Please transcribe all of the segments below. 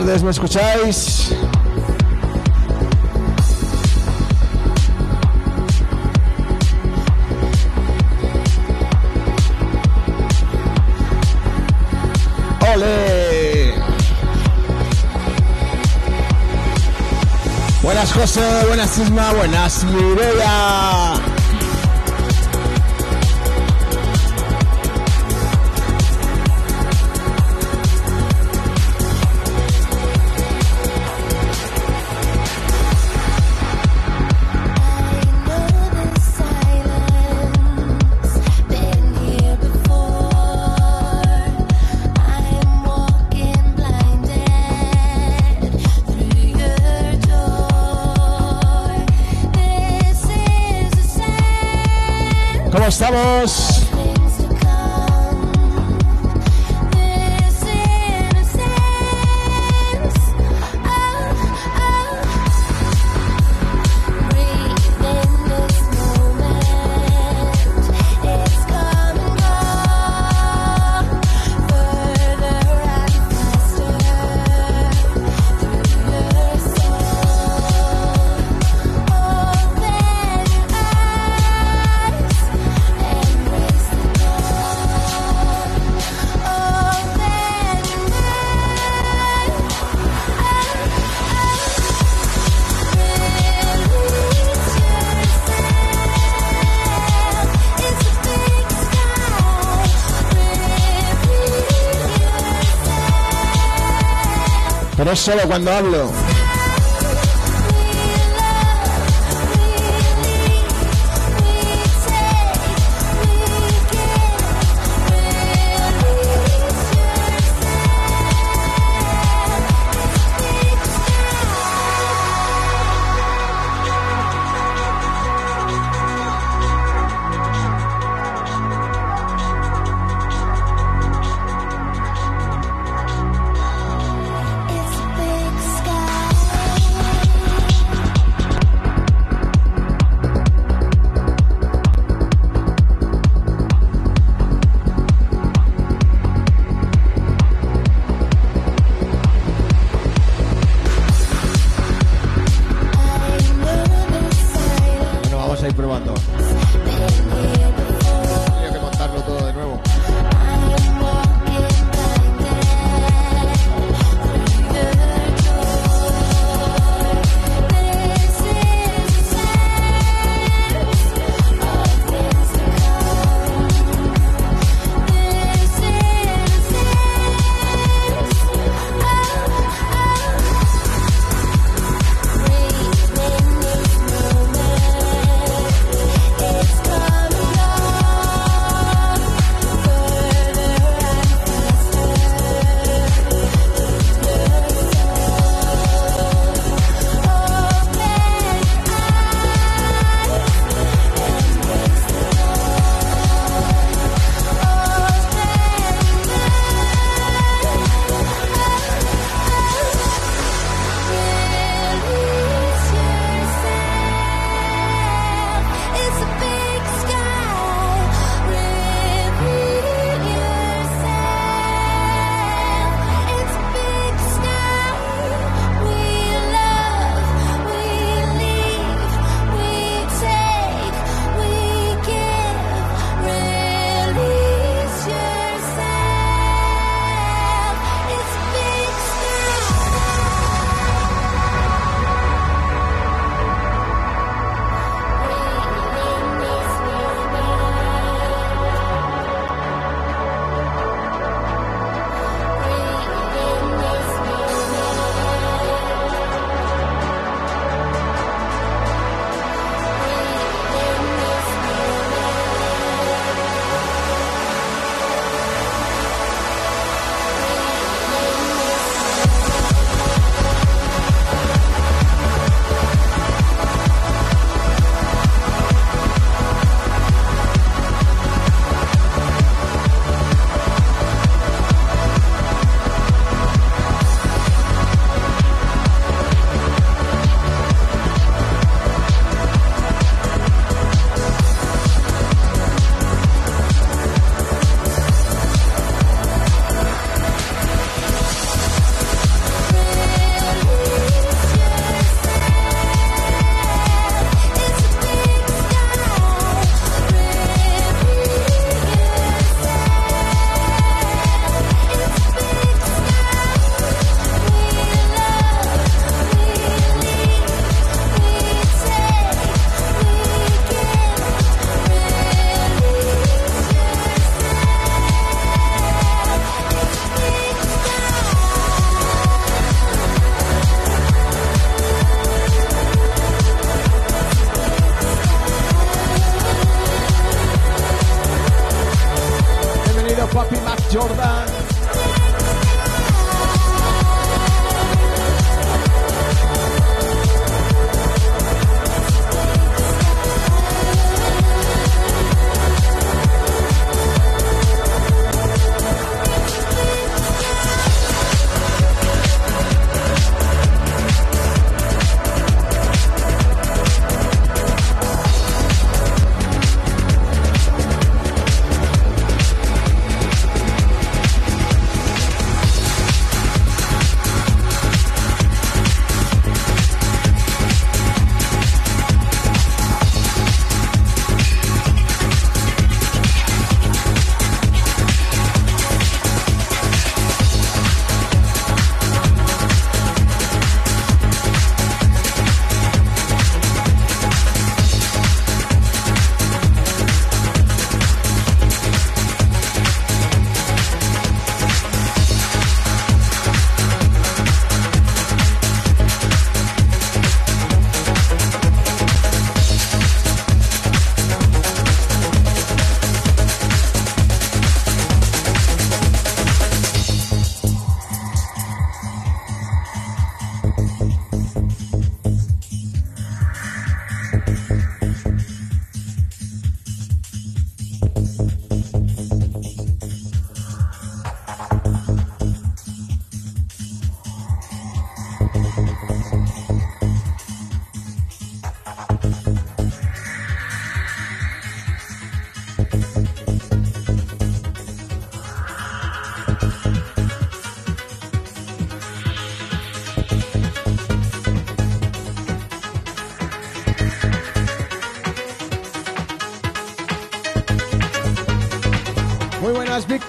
tardes, ¿me escucháis? ¡Ole! Buenas José, buenas Isma, buenas Mireia. Estamos? Es solo cuando hablo.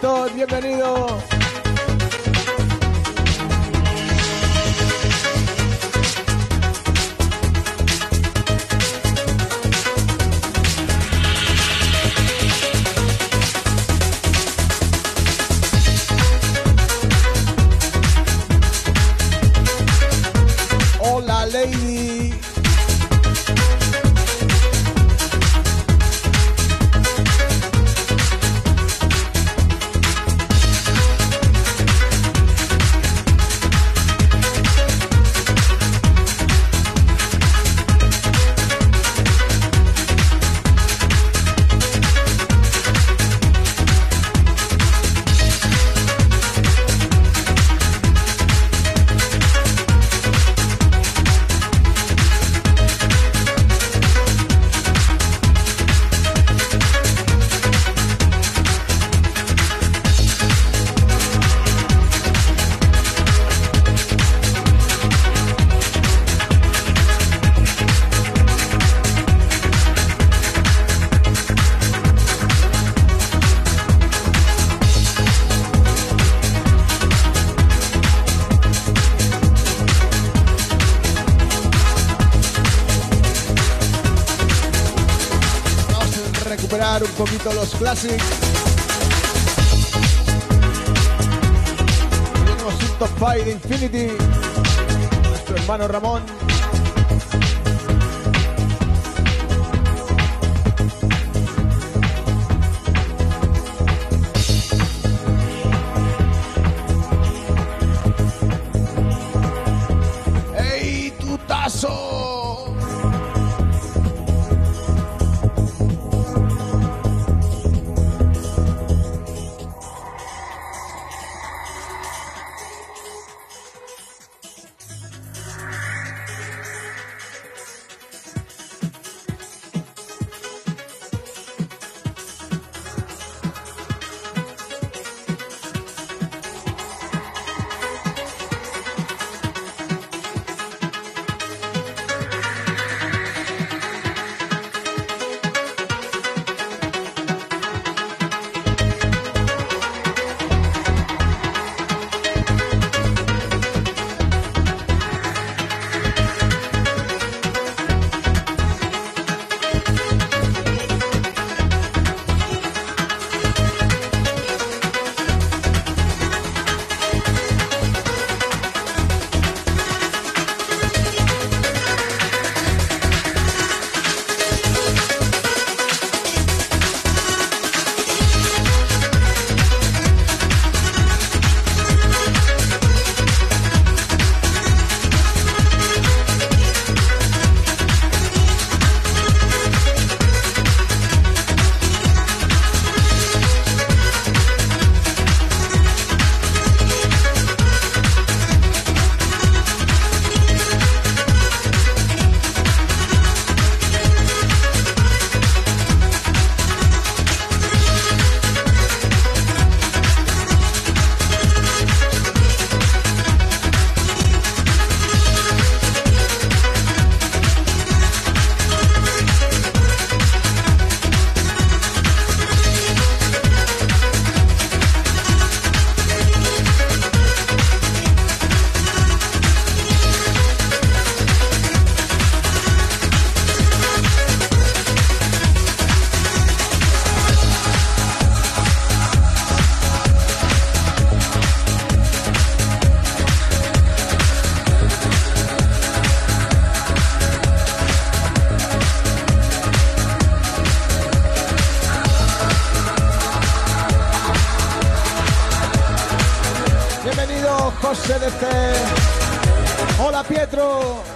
Víctor, bienvenido. Poquito los clásicos. Tenemos un top 5 de Infinity. Nuestro hermano Ramón. José de C. Hola Pietro.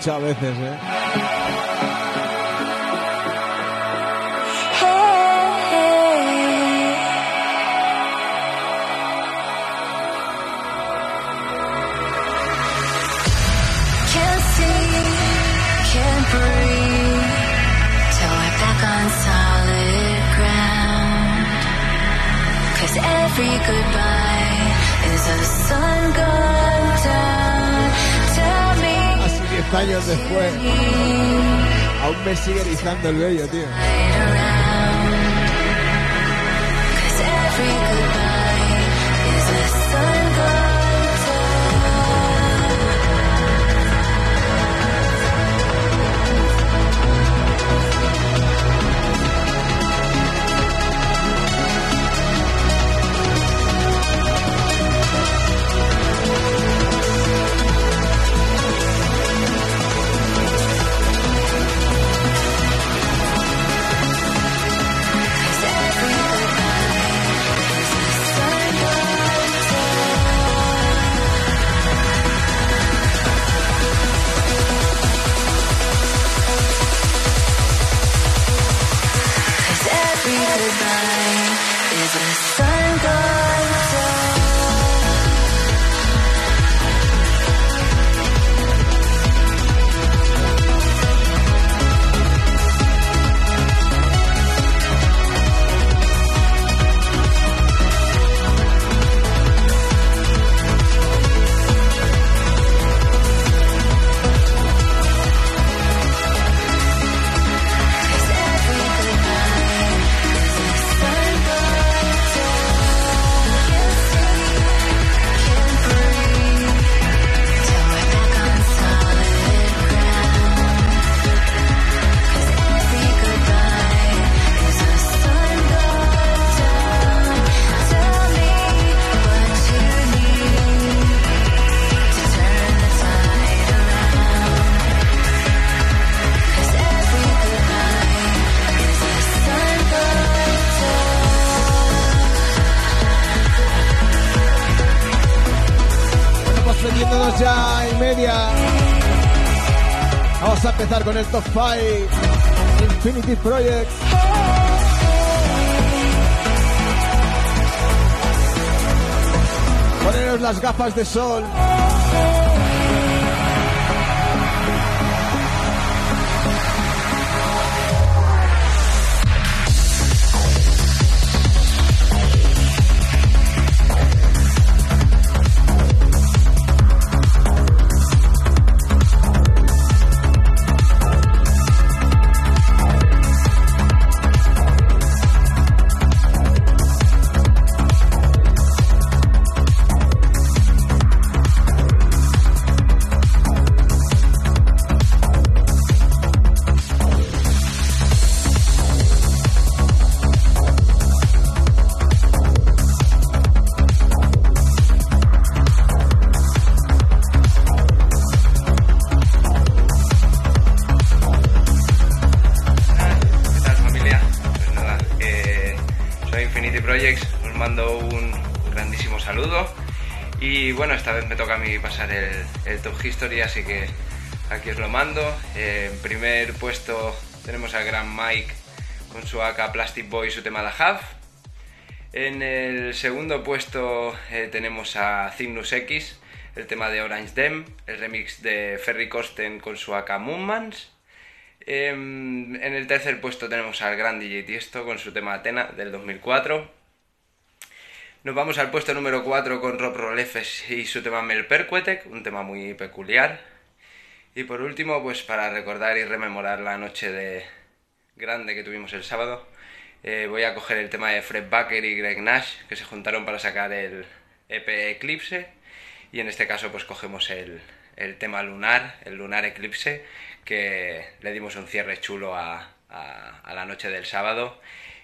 Muchas veces, ¿eh? Hasta luego, tío. Vamos a empezar con el top 5 Infinity Project. Poneros las gafas de sol. El, Top History, así que aquí os lo mando. en primer puesto tenemos al Gran Mike con su AK Plastic Boy y su tema La Half. En el segundo puesto eh, tenemos a Cygnus X, el tema de Orange Dem, el remix de Ferry Kosten con su AK Moonmans. Em, en el tercer puesto tenemos al Gran DJ Tiesto con su tema Atena del 2004. Nos vamos al puesto número 4 con Rob Rolefes y su tema Melpercuetec, un tema muy peculiar. Y por último, pues para recordar y rememorar la noche de grande que tuvimos el sábado, eh, voy a coger el tema de Fred Baker y Greg Nash, que se juntaron para sacar el EP Eclipse. Y en este caso, pues cogemos el, tema lunar, el lunar eclipse, que le dimos un cierre chulo a la noche del sábado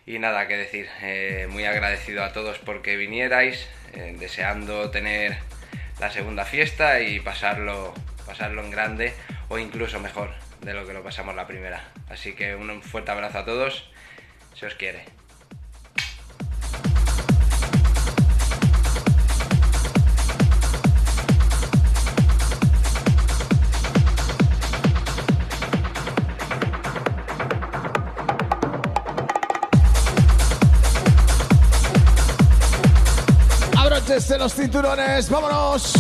y nada que decir, eh, muy agradecido a todos porque vinierais, eh, deseando tener la segunda fiesta y pasarlo, pasarlo en grande o incluso mejor de lo que lo pasamos la primera. Así que un fuerte abrazo a todos, se os quiere. Desde los cinturones. ¡Vámonos!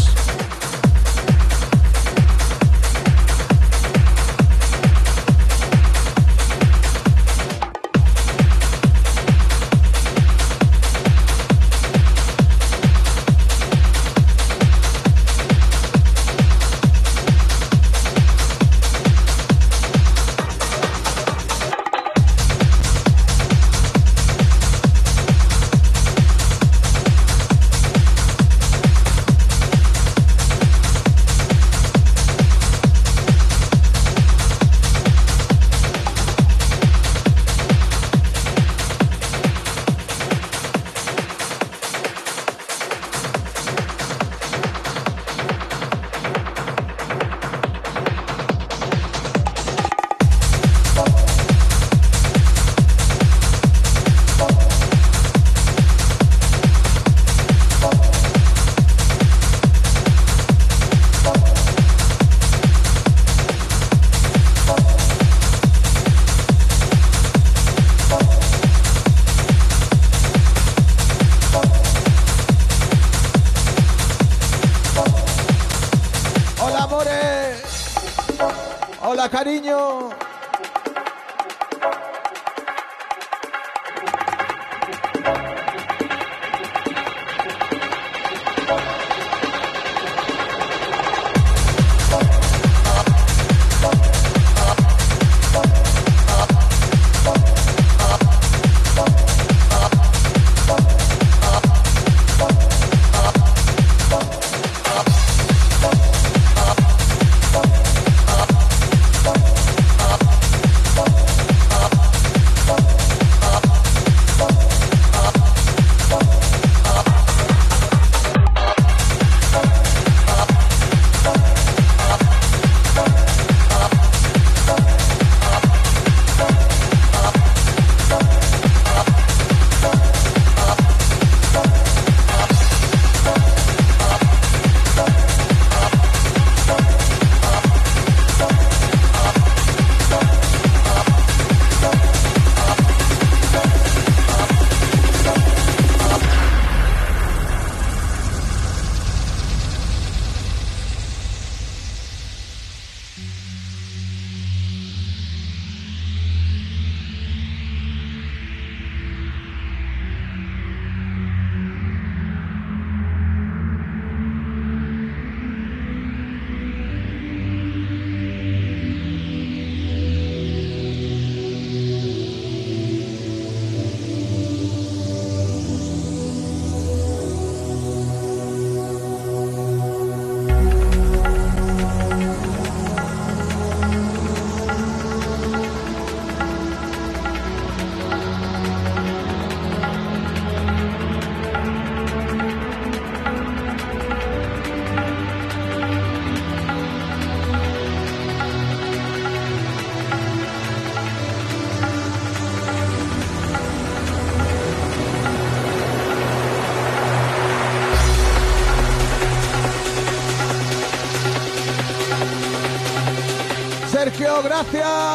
Gracias.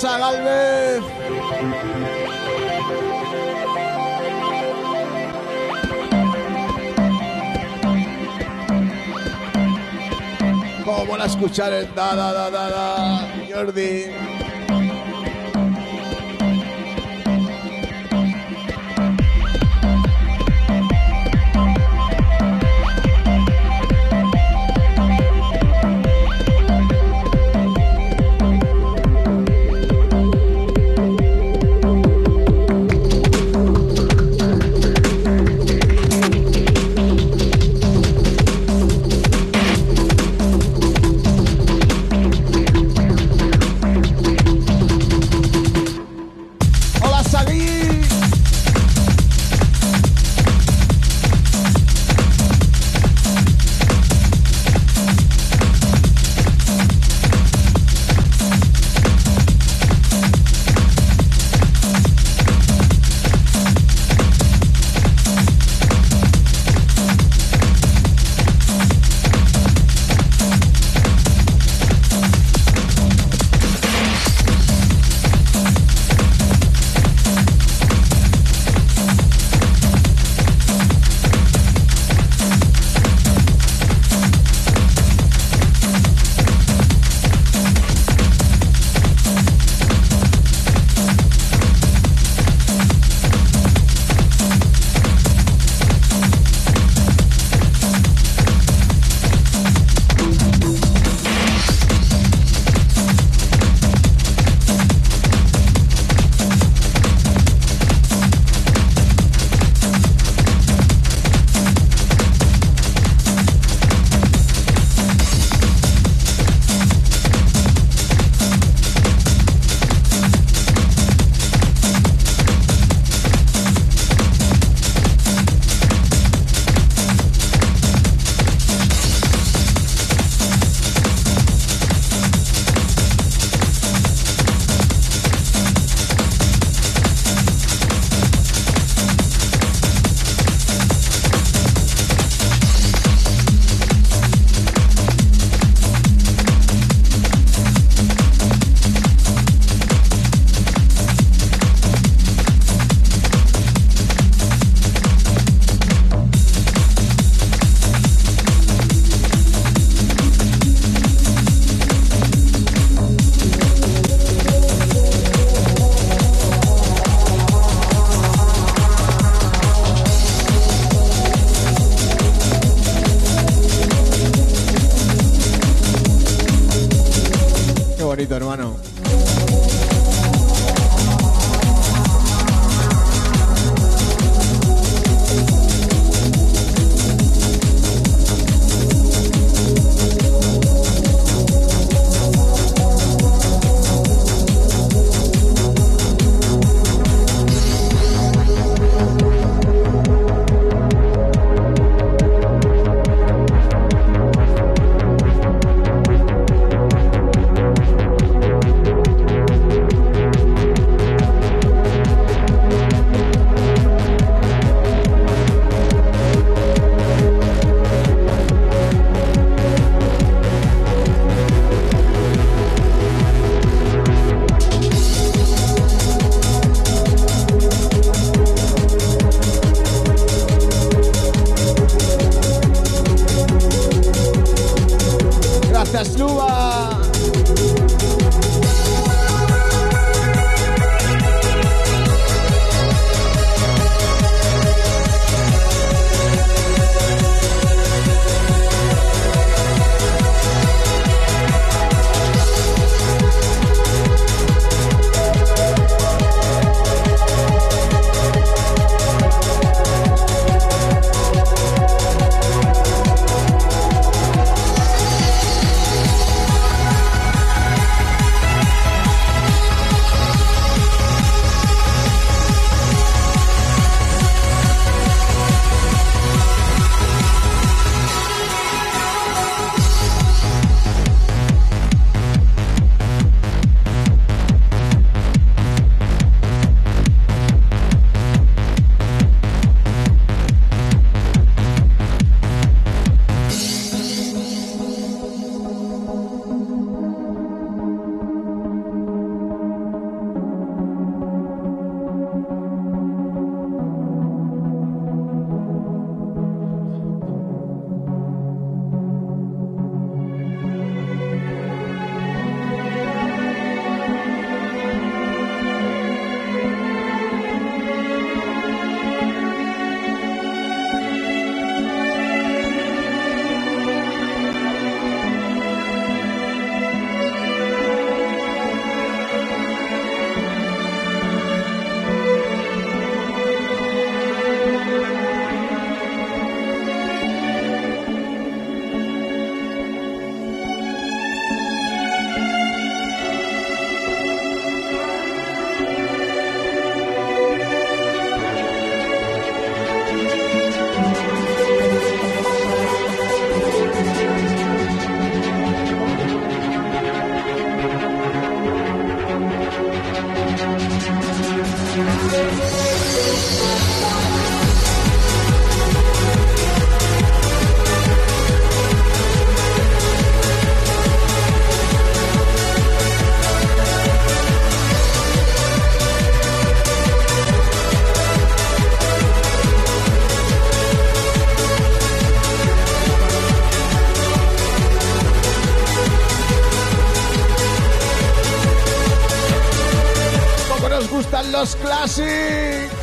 Pasa, Galvez? ¿Cómo la escuchar el da, da, da, da, da, Jordi? Classic.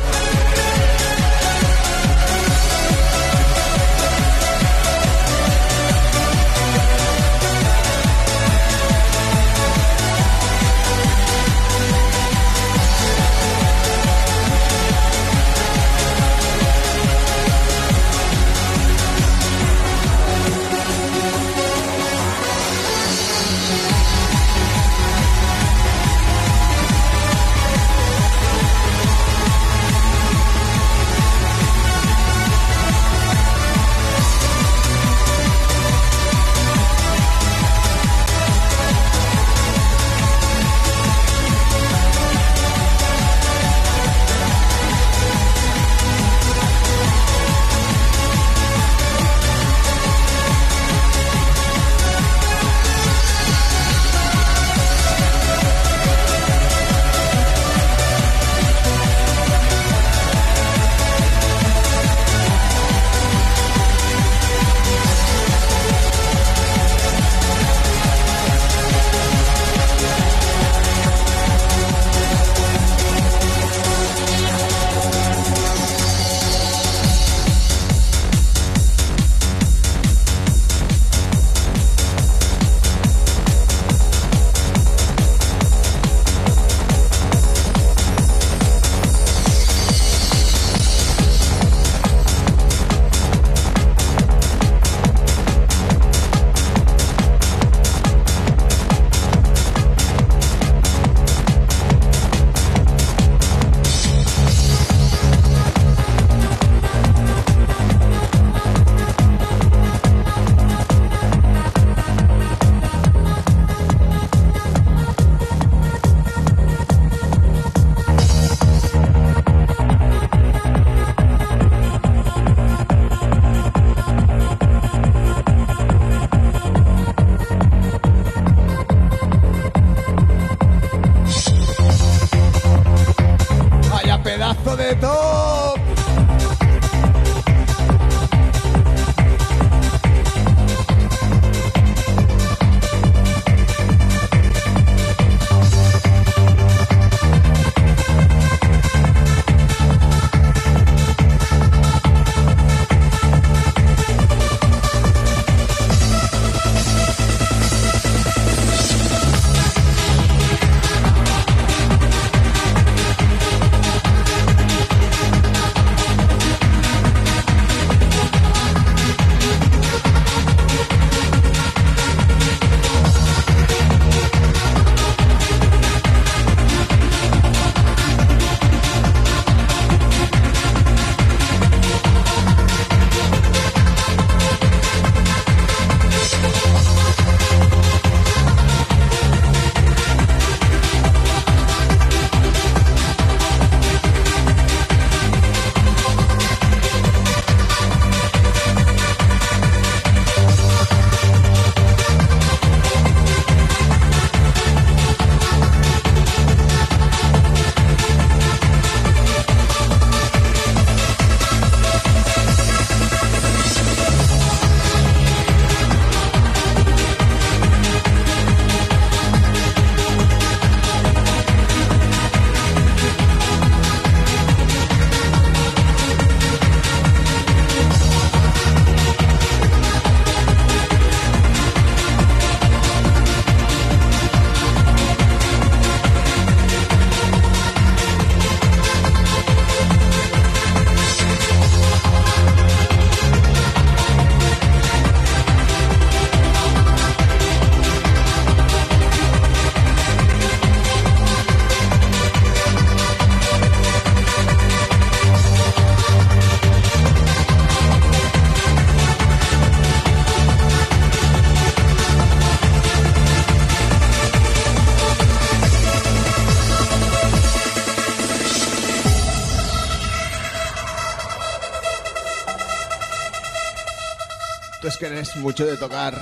Mucho de tocar.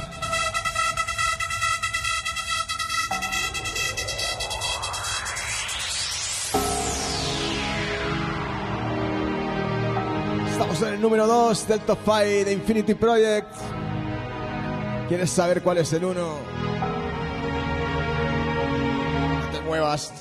Estamos en el número 2 del top 5 de Infinity Project. ¿Quieres saber cuál es el 1? No te muevas.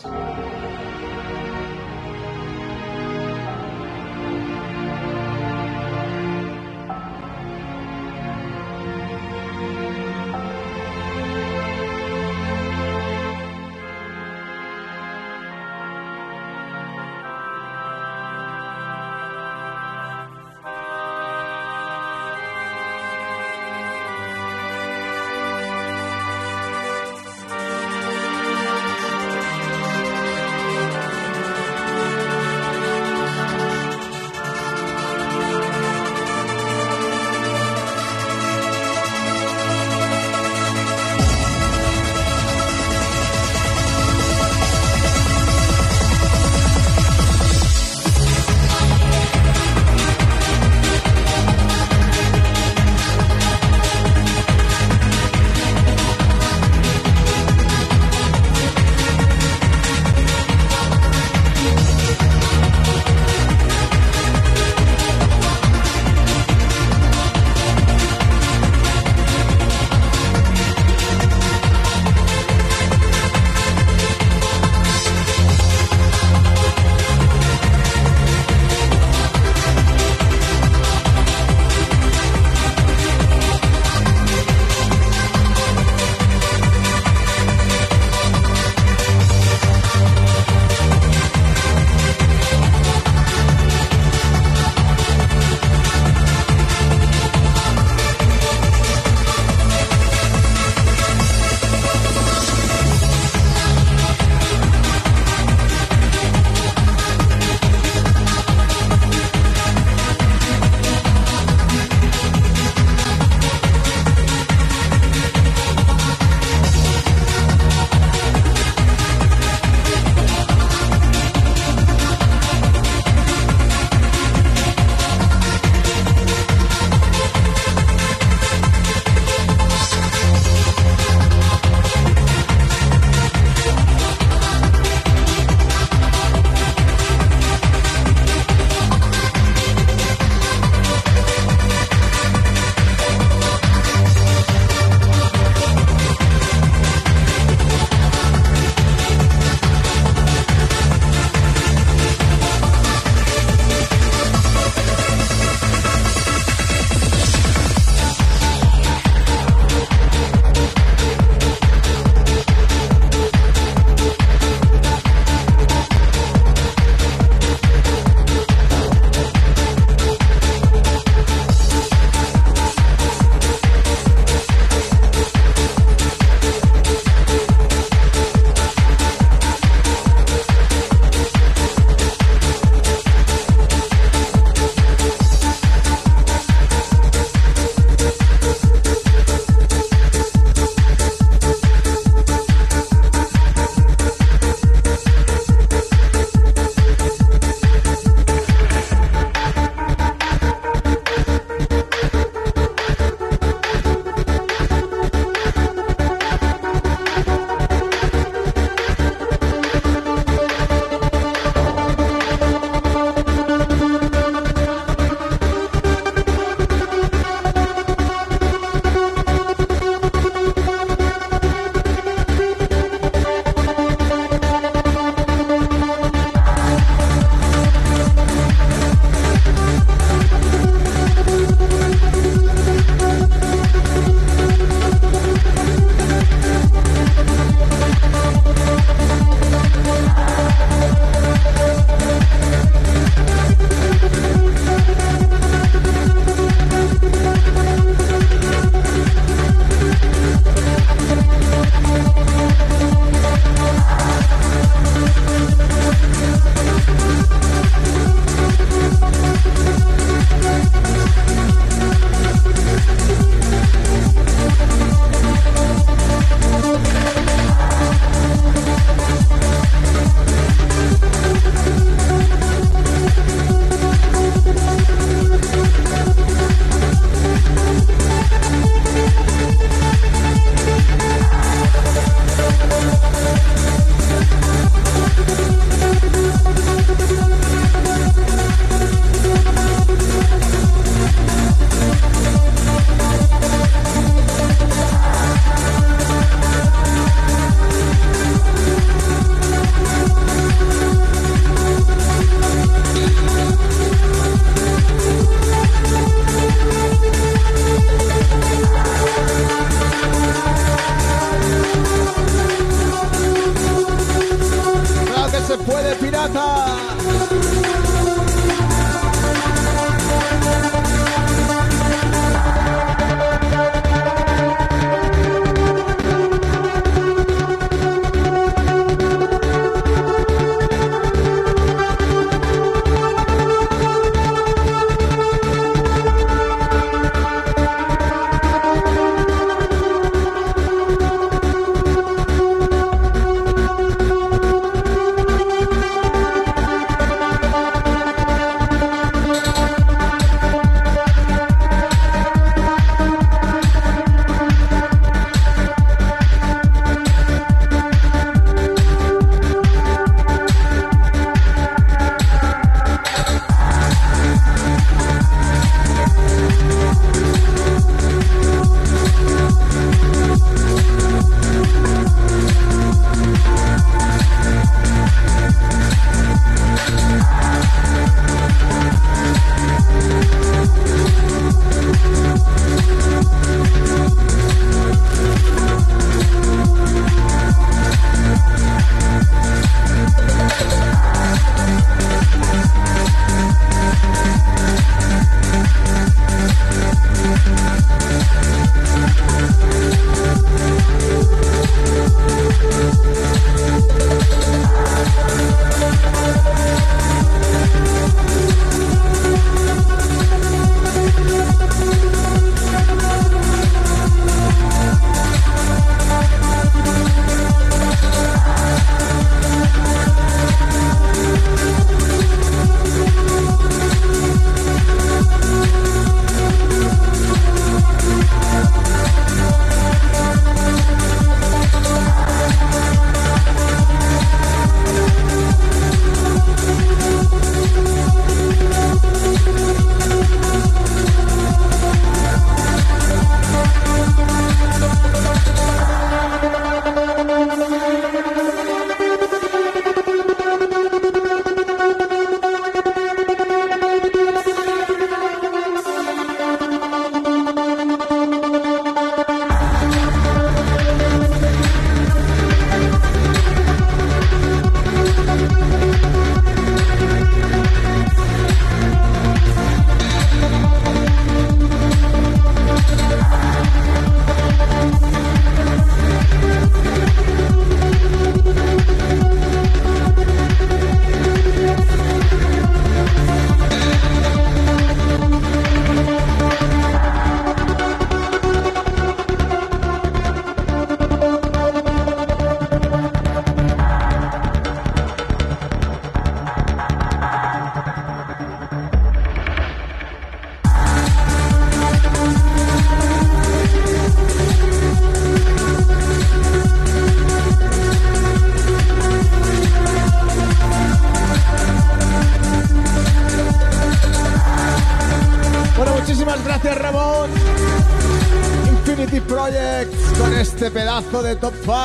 De Top 5.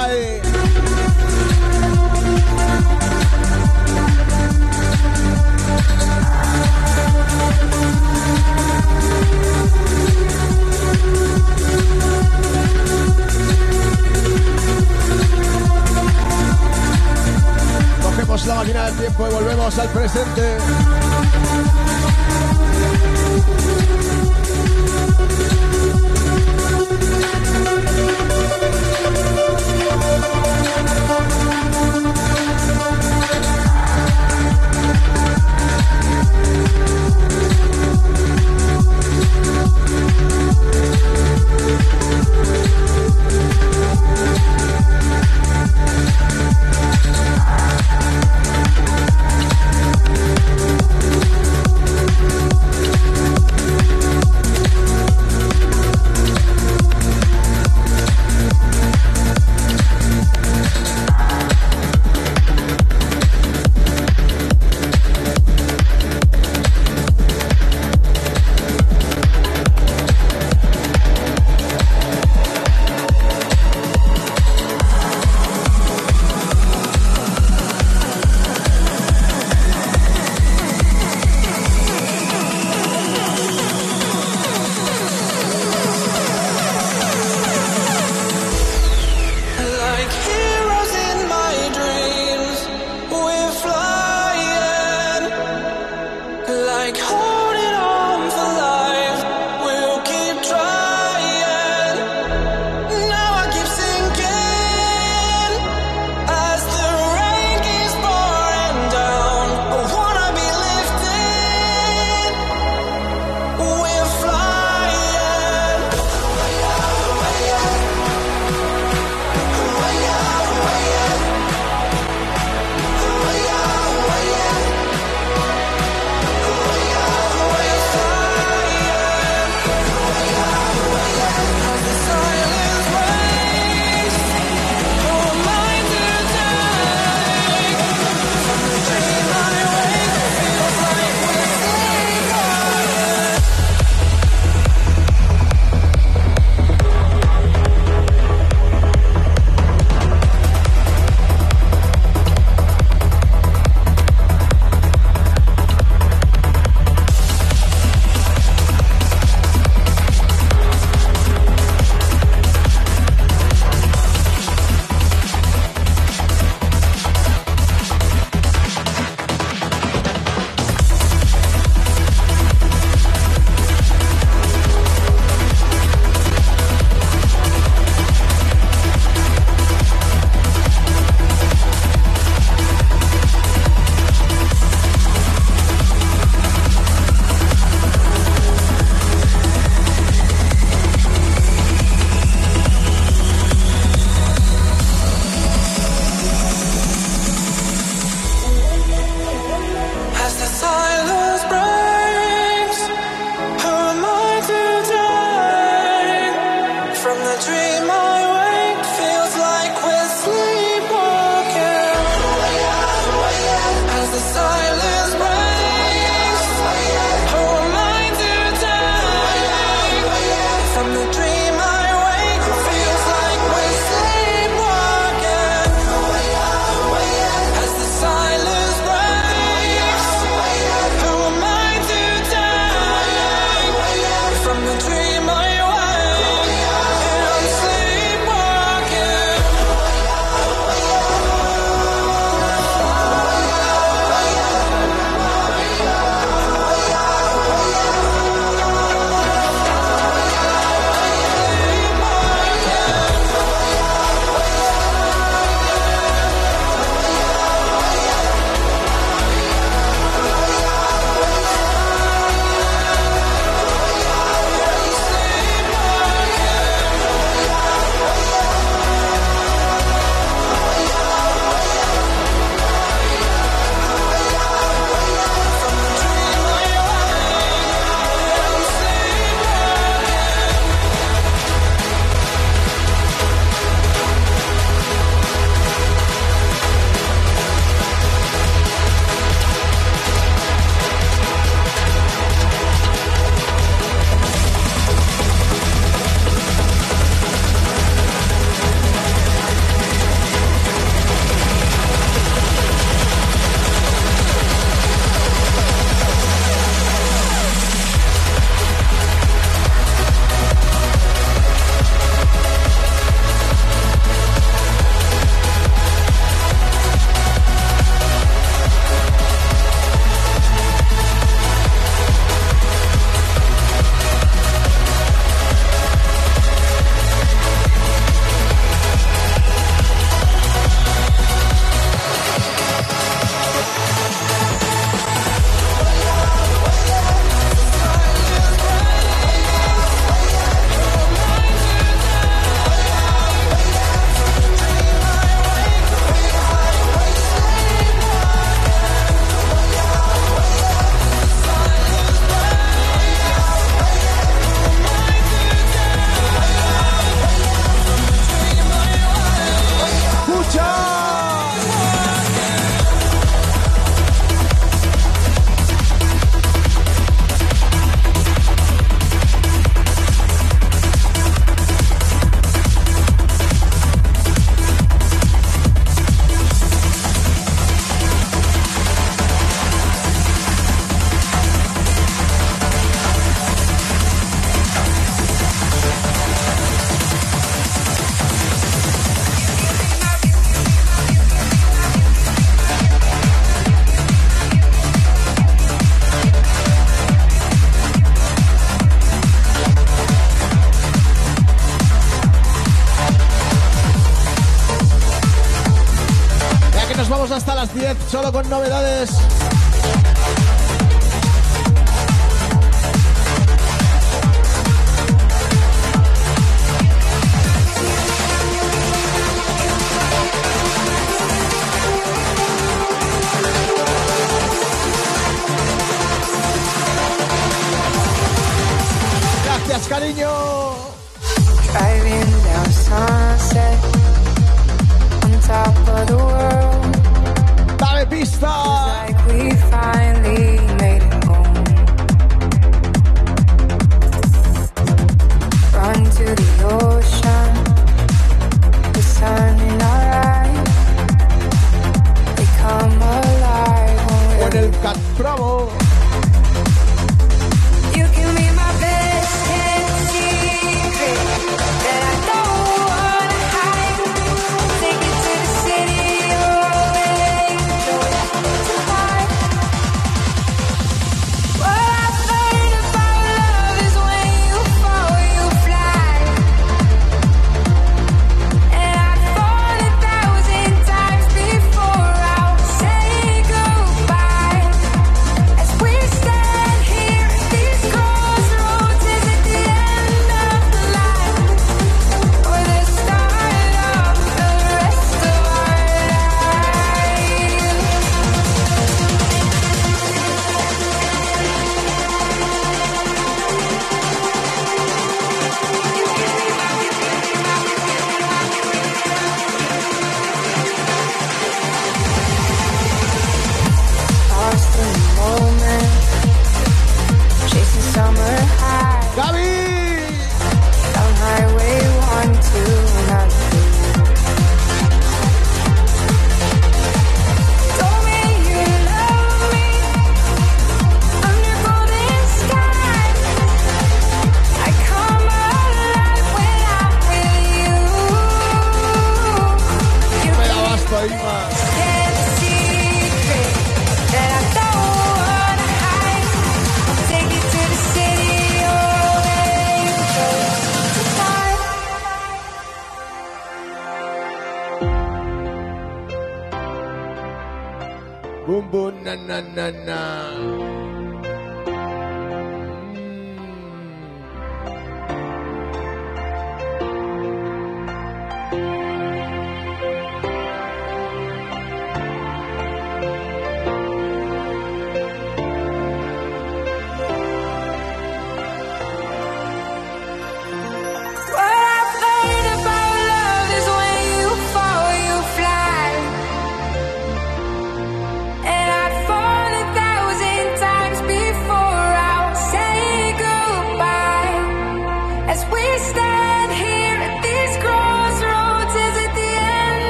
con novedad.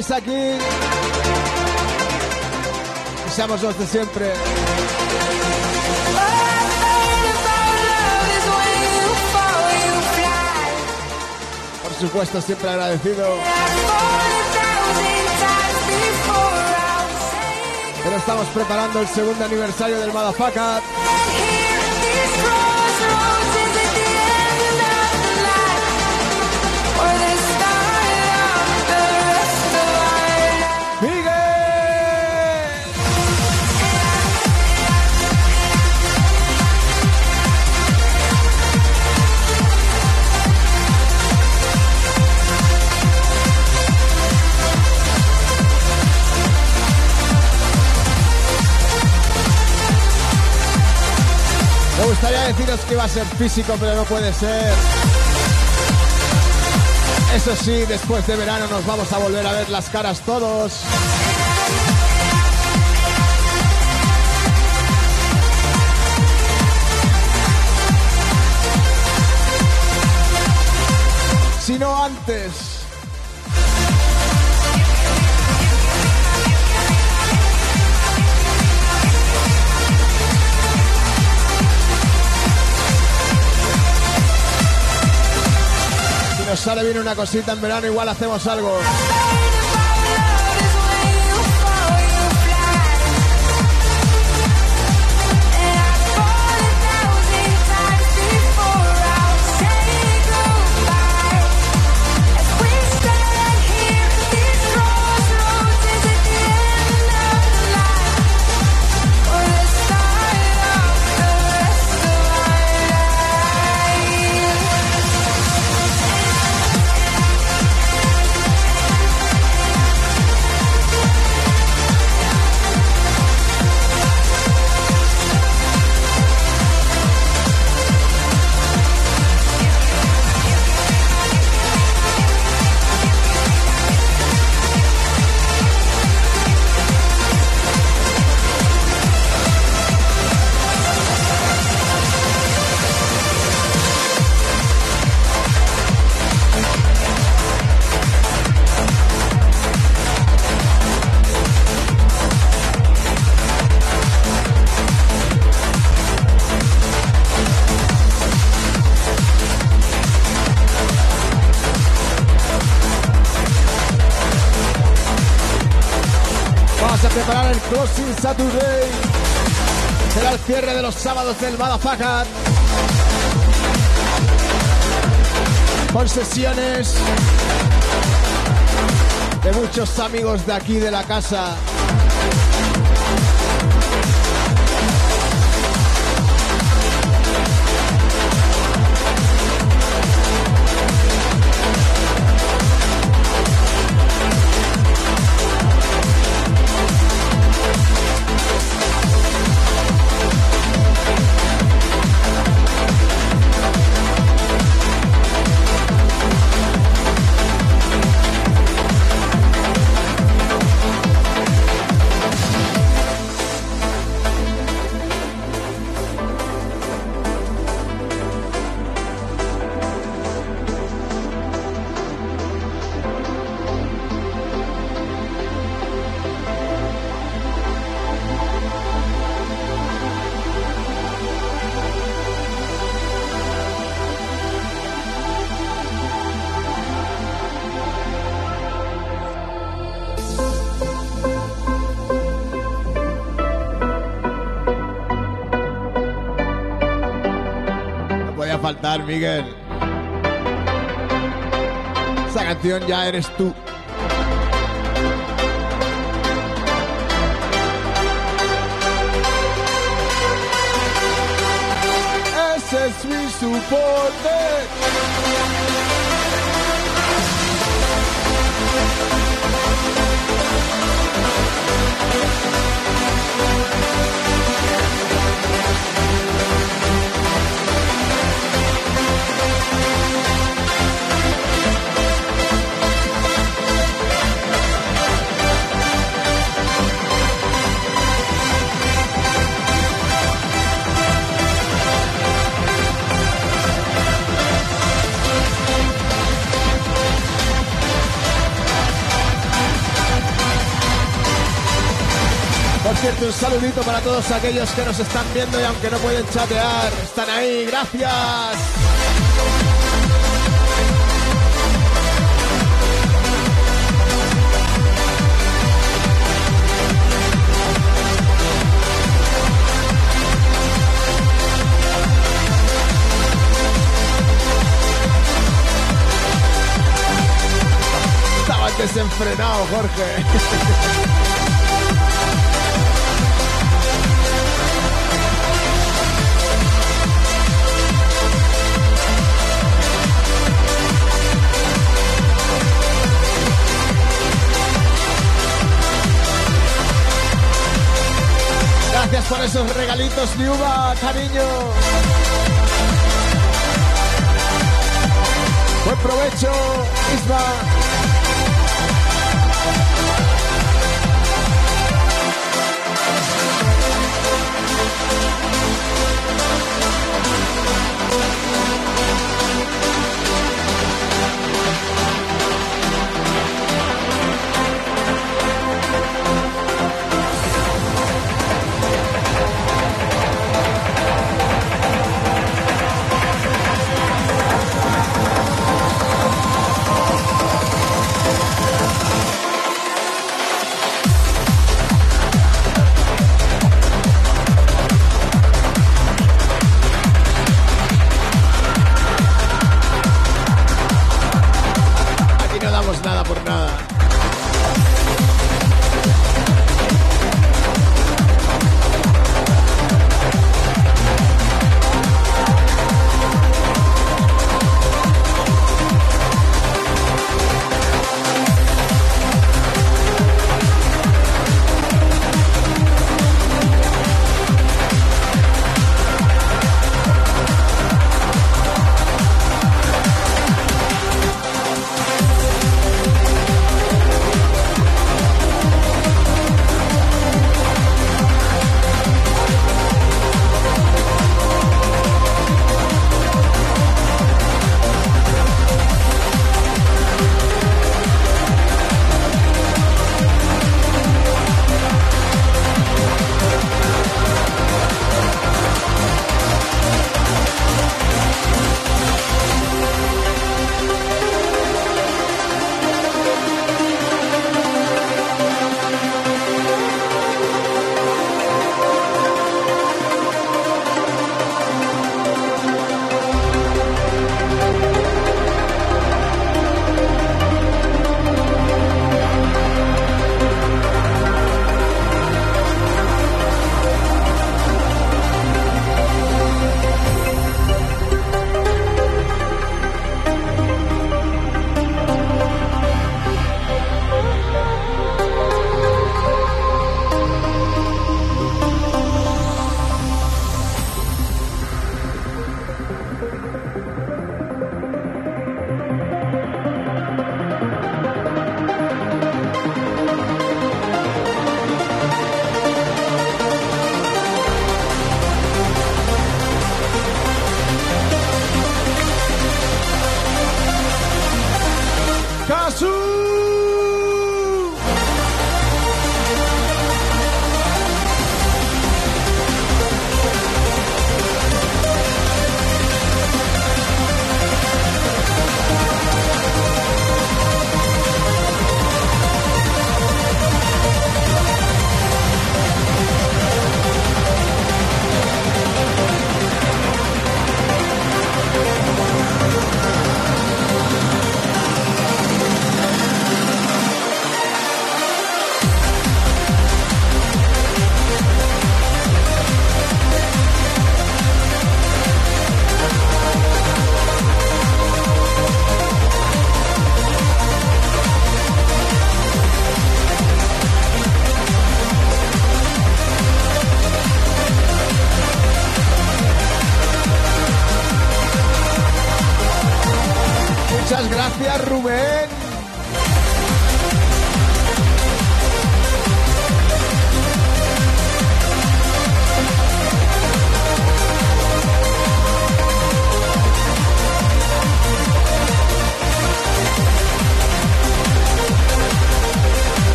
Estáis aquí, seamos los de siempre. Por supuesto, siempre agradecido. Pero estamos preparando el segundo aniversario del Motherfucker. Deciros que iba a ser físico, pero no puede ser. Eso sí, después de verano nos vamos a volver a ver las caras todos. Bien una cosita en verano, igual hacemos algo. Sábados del Motherfucker. Con sesiones de muchos amigos de aquí de la casa. Miguel. Esa canción ya eres tú. Ese es mi soporte. Un saludito para todos aquellos que nos están viendo y aunque no pueden chatear, están ahí. Gracias. Estaba desenfrenado, Jorge. Gracias por esos regalitos, Liuba, cariño. Buen provecho, Isma.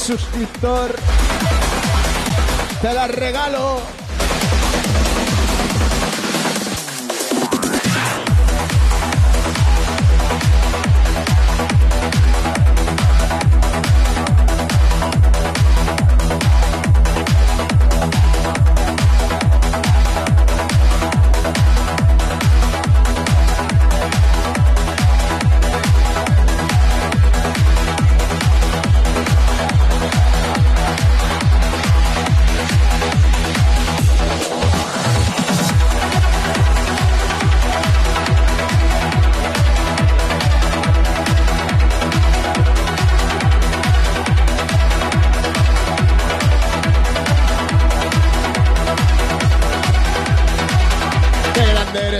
Suscriptor, te la regalo.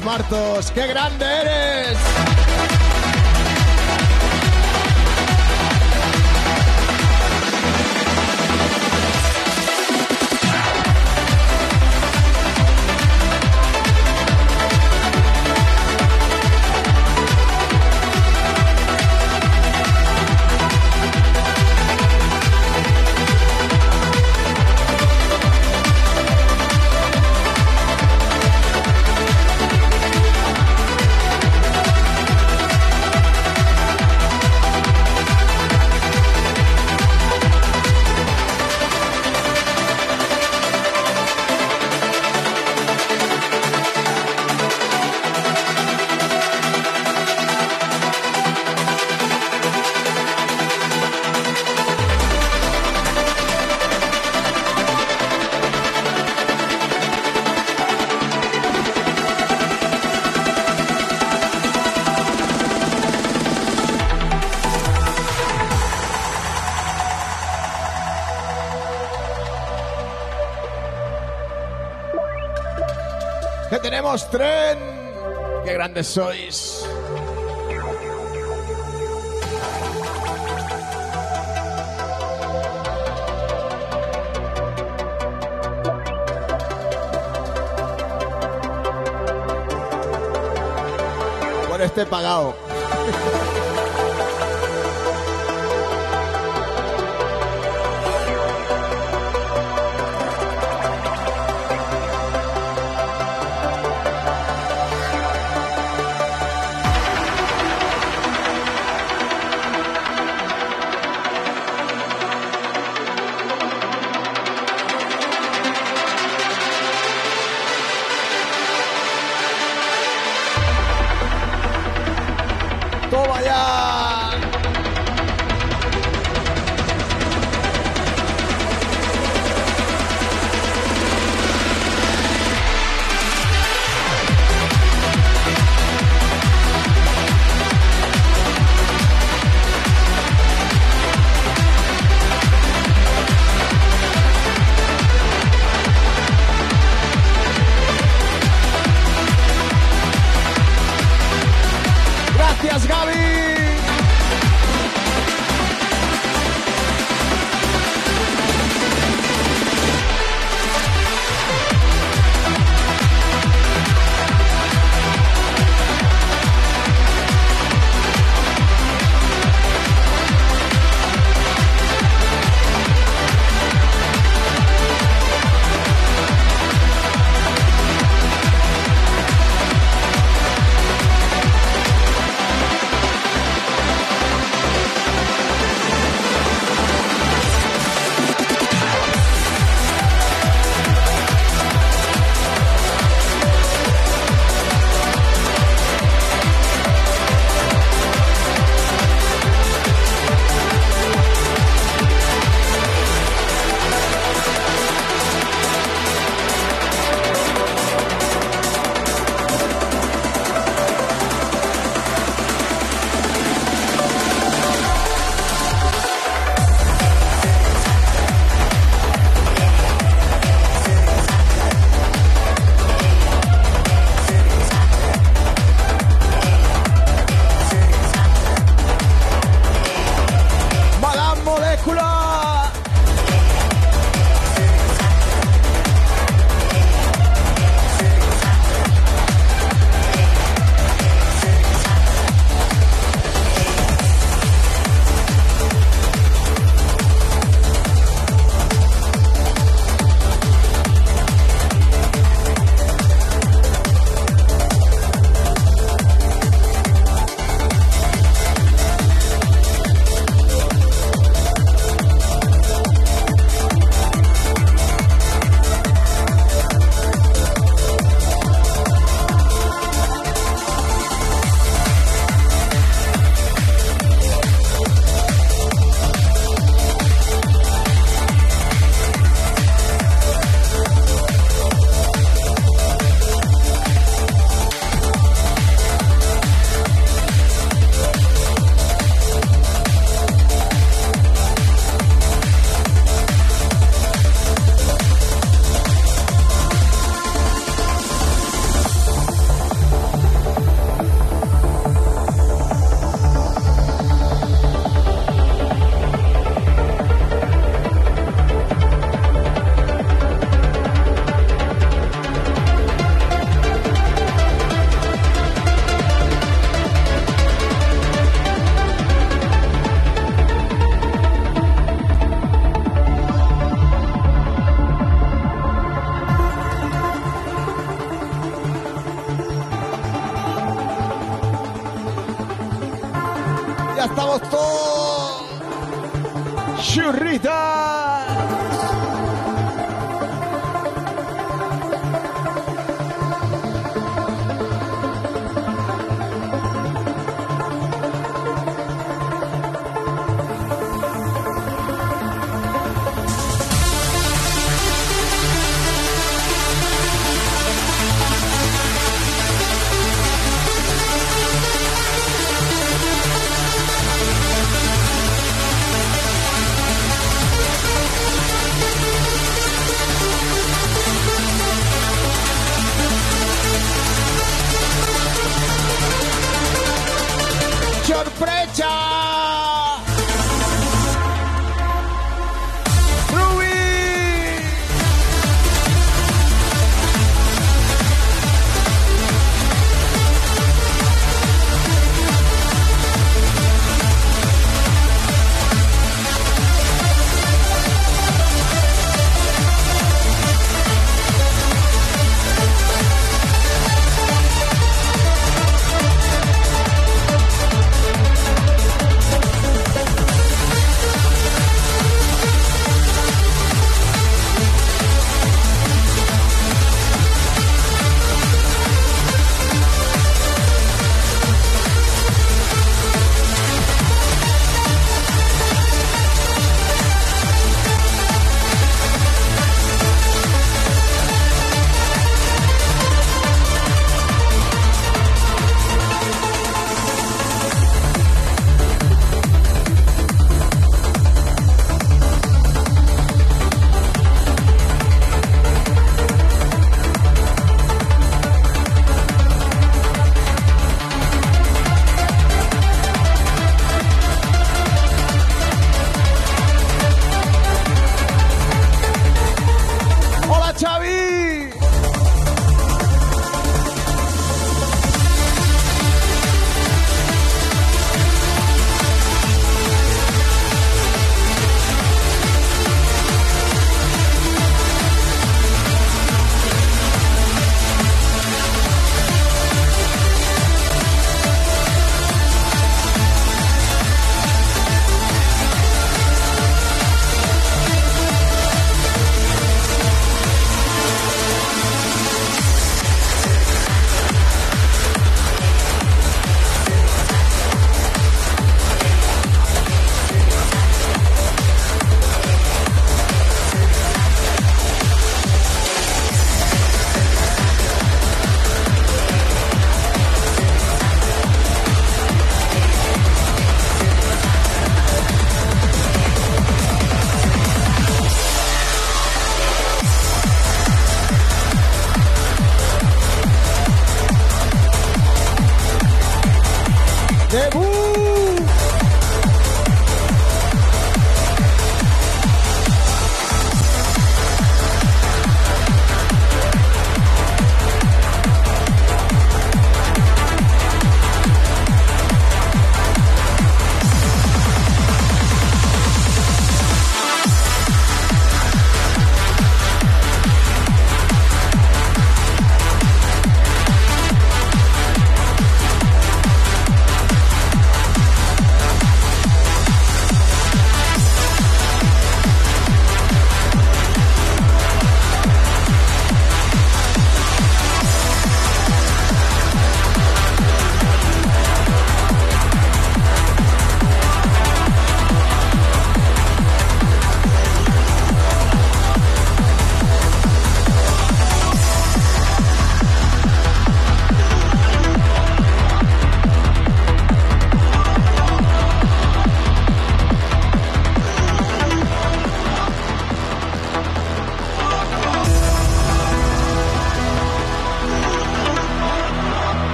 Martos! ¡Qué grande eres! ¡Que tenemos tren! ¡Qué grandes sois! Por este pagado.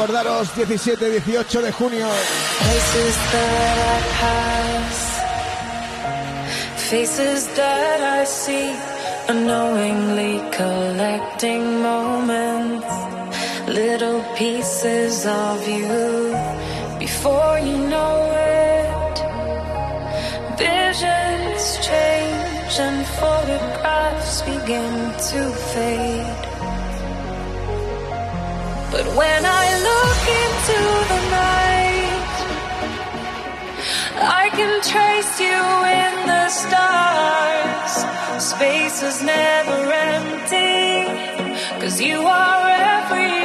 acordaros, 17-18 de junio. Places that I pass, faces that I see, unknowingly collecting moments, little pieces of you before you know it. Visions change and photographs begin to fade. But when I look into the night, I can trace you in the stars. Space is never empty, cause you are everywhere.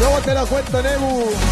Luego te lo cuento, Nebu.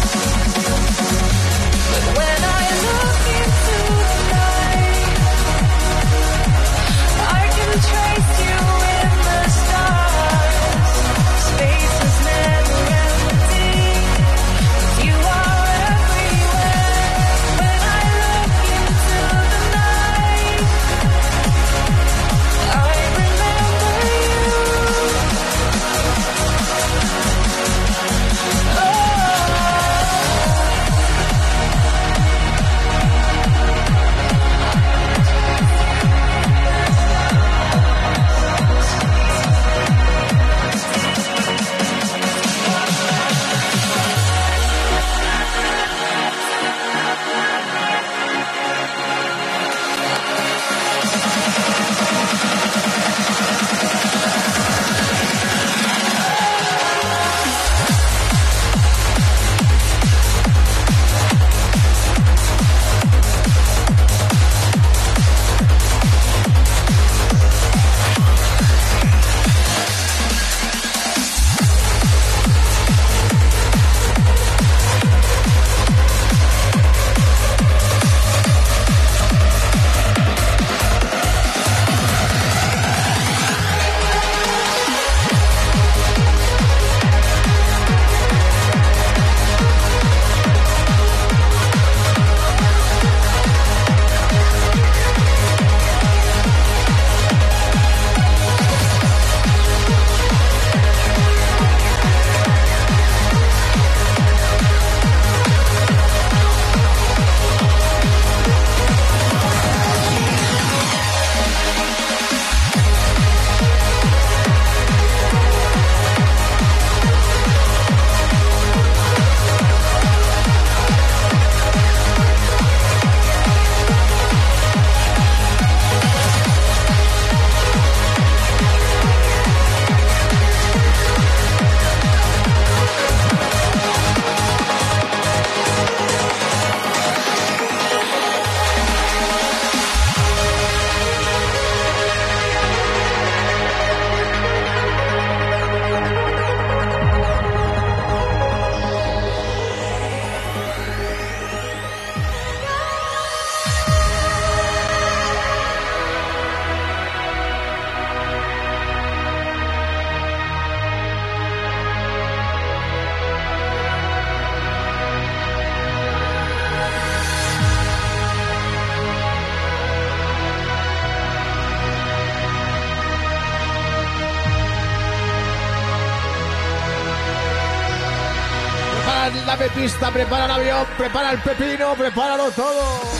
Prepara el avión, prepara el pepino, prepáralo todo.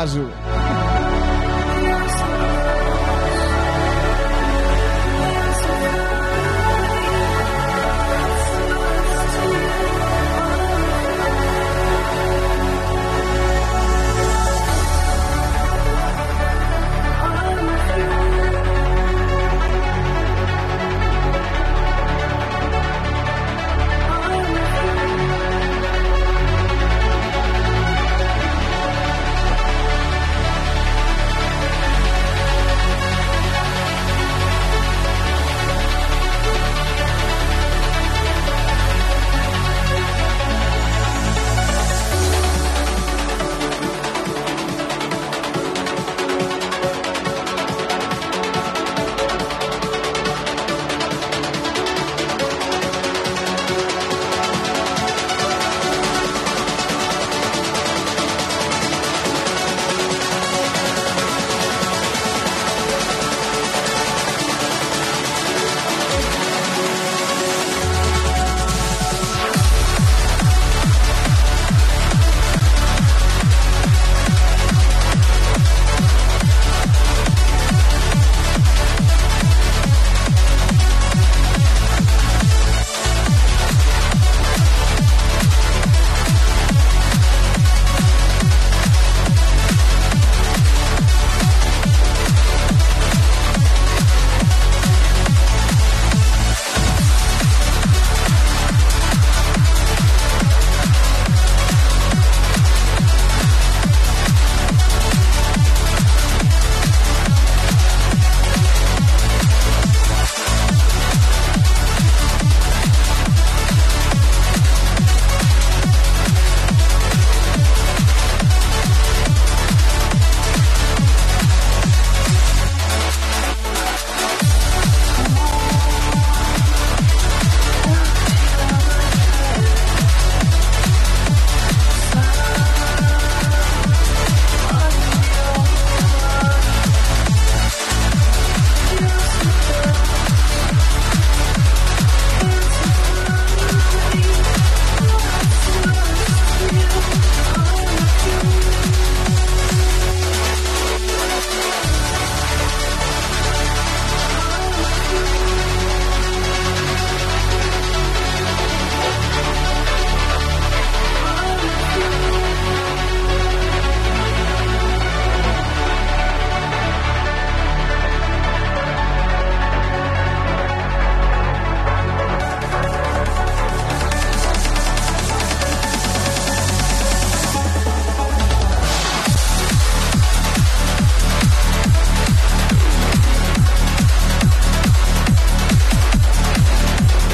Nos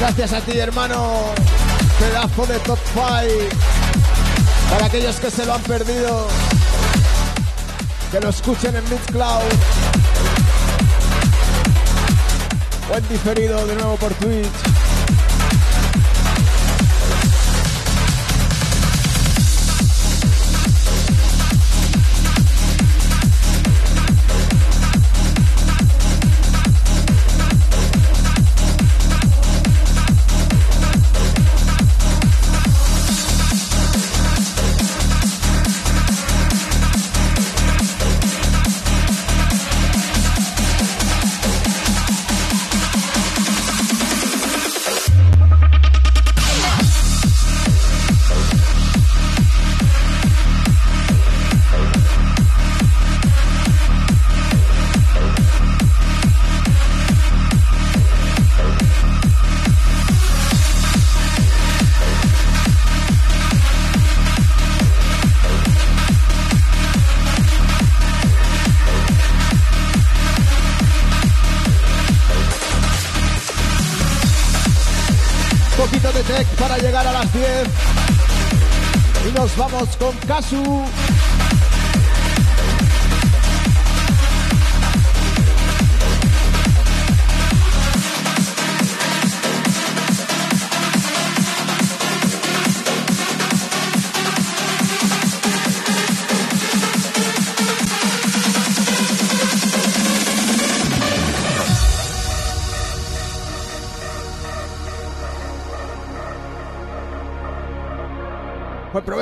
Gracias a ti, hermano. Pedazo de top 5. Para aquellos que se lo han perdido, que lo escuchen en Mixcloud. O en diferido de nuevo por Twitch. Con Casu.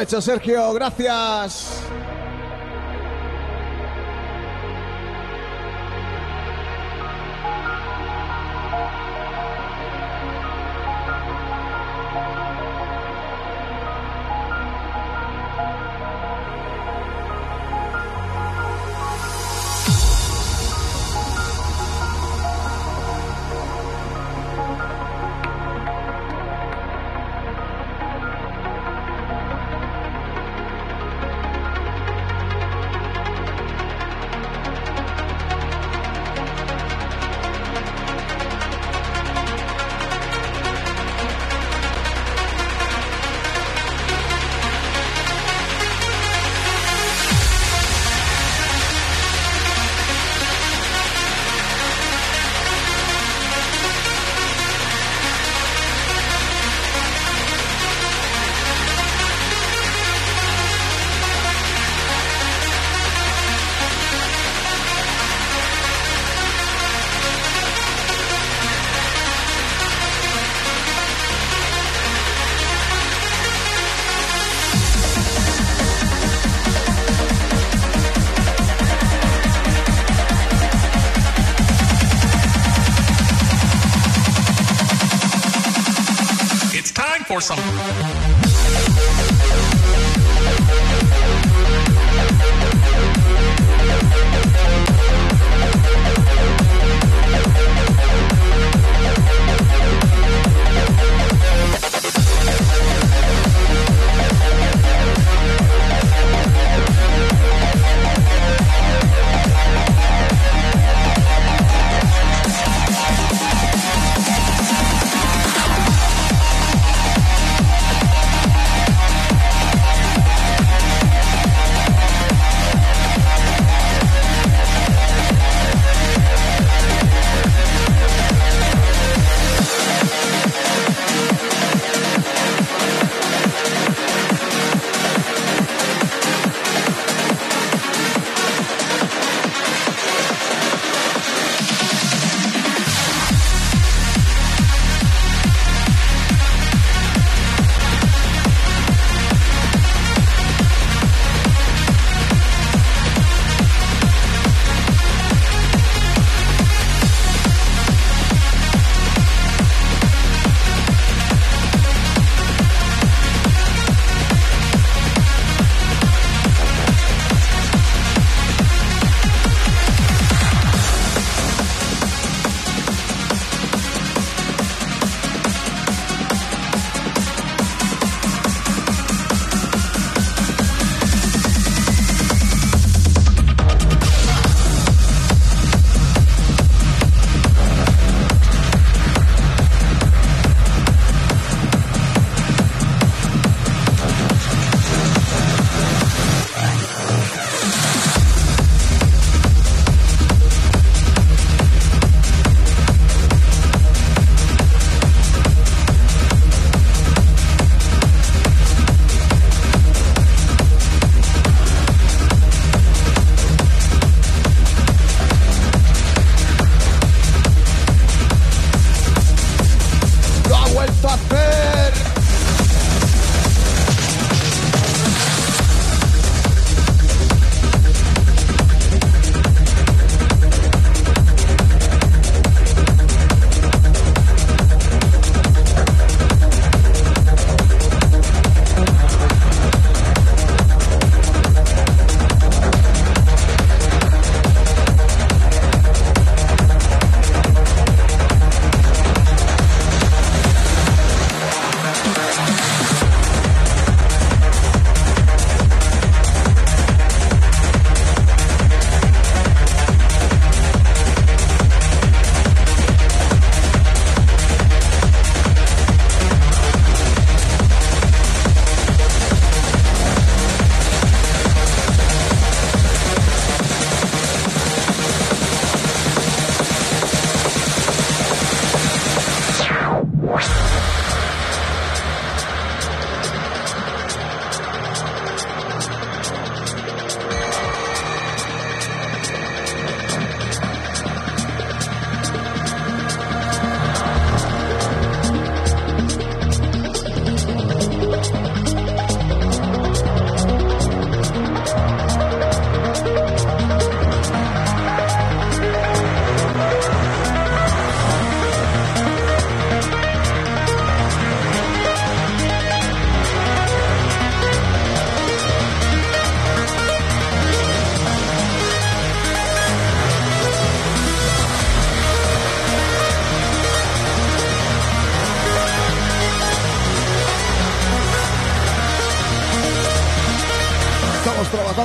Provecho, Sergio. Gracias.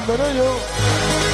Maranhão.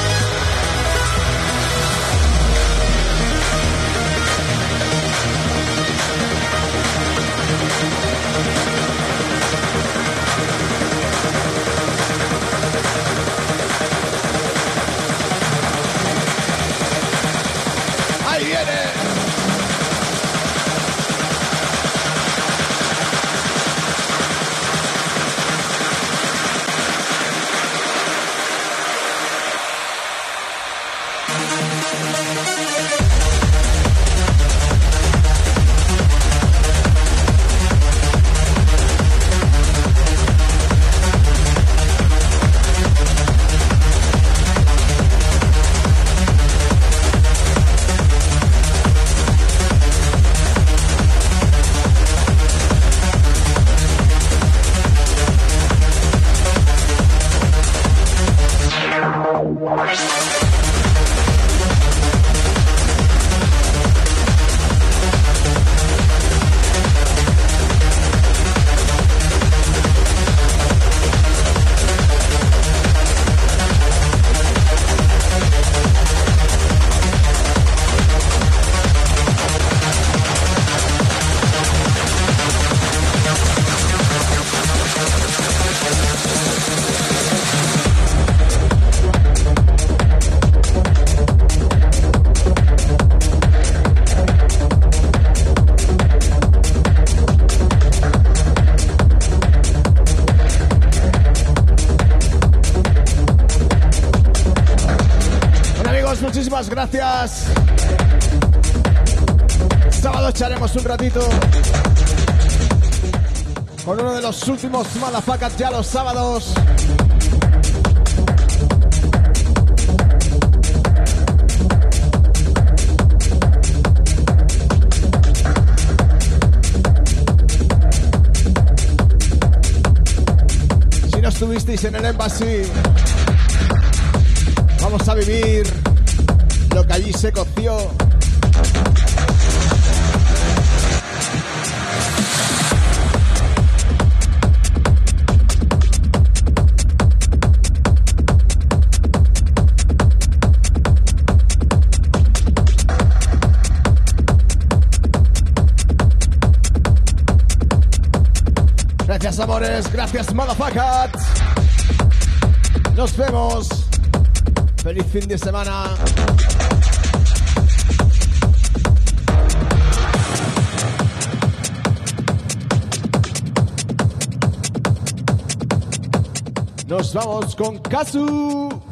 Los últimos Madafacas ya los sábados. Si no estuvisteis en el Embassy, Vamos a vivir lo que allí se coció. Gracias, amores. Gracias, motherfuckers. Nos vemos. Feliz fin de semana. Nos vamos con Kazu.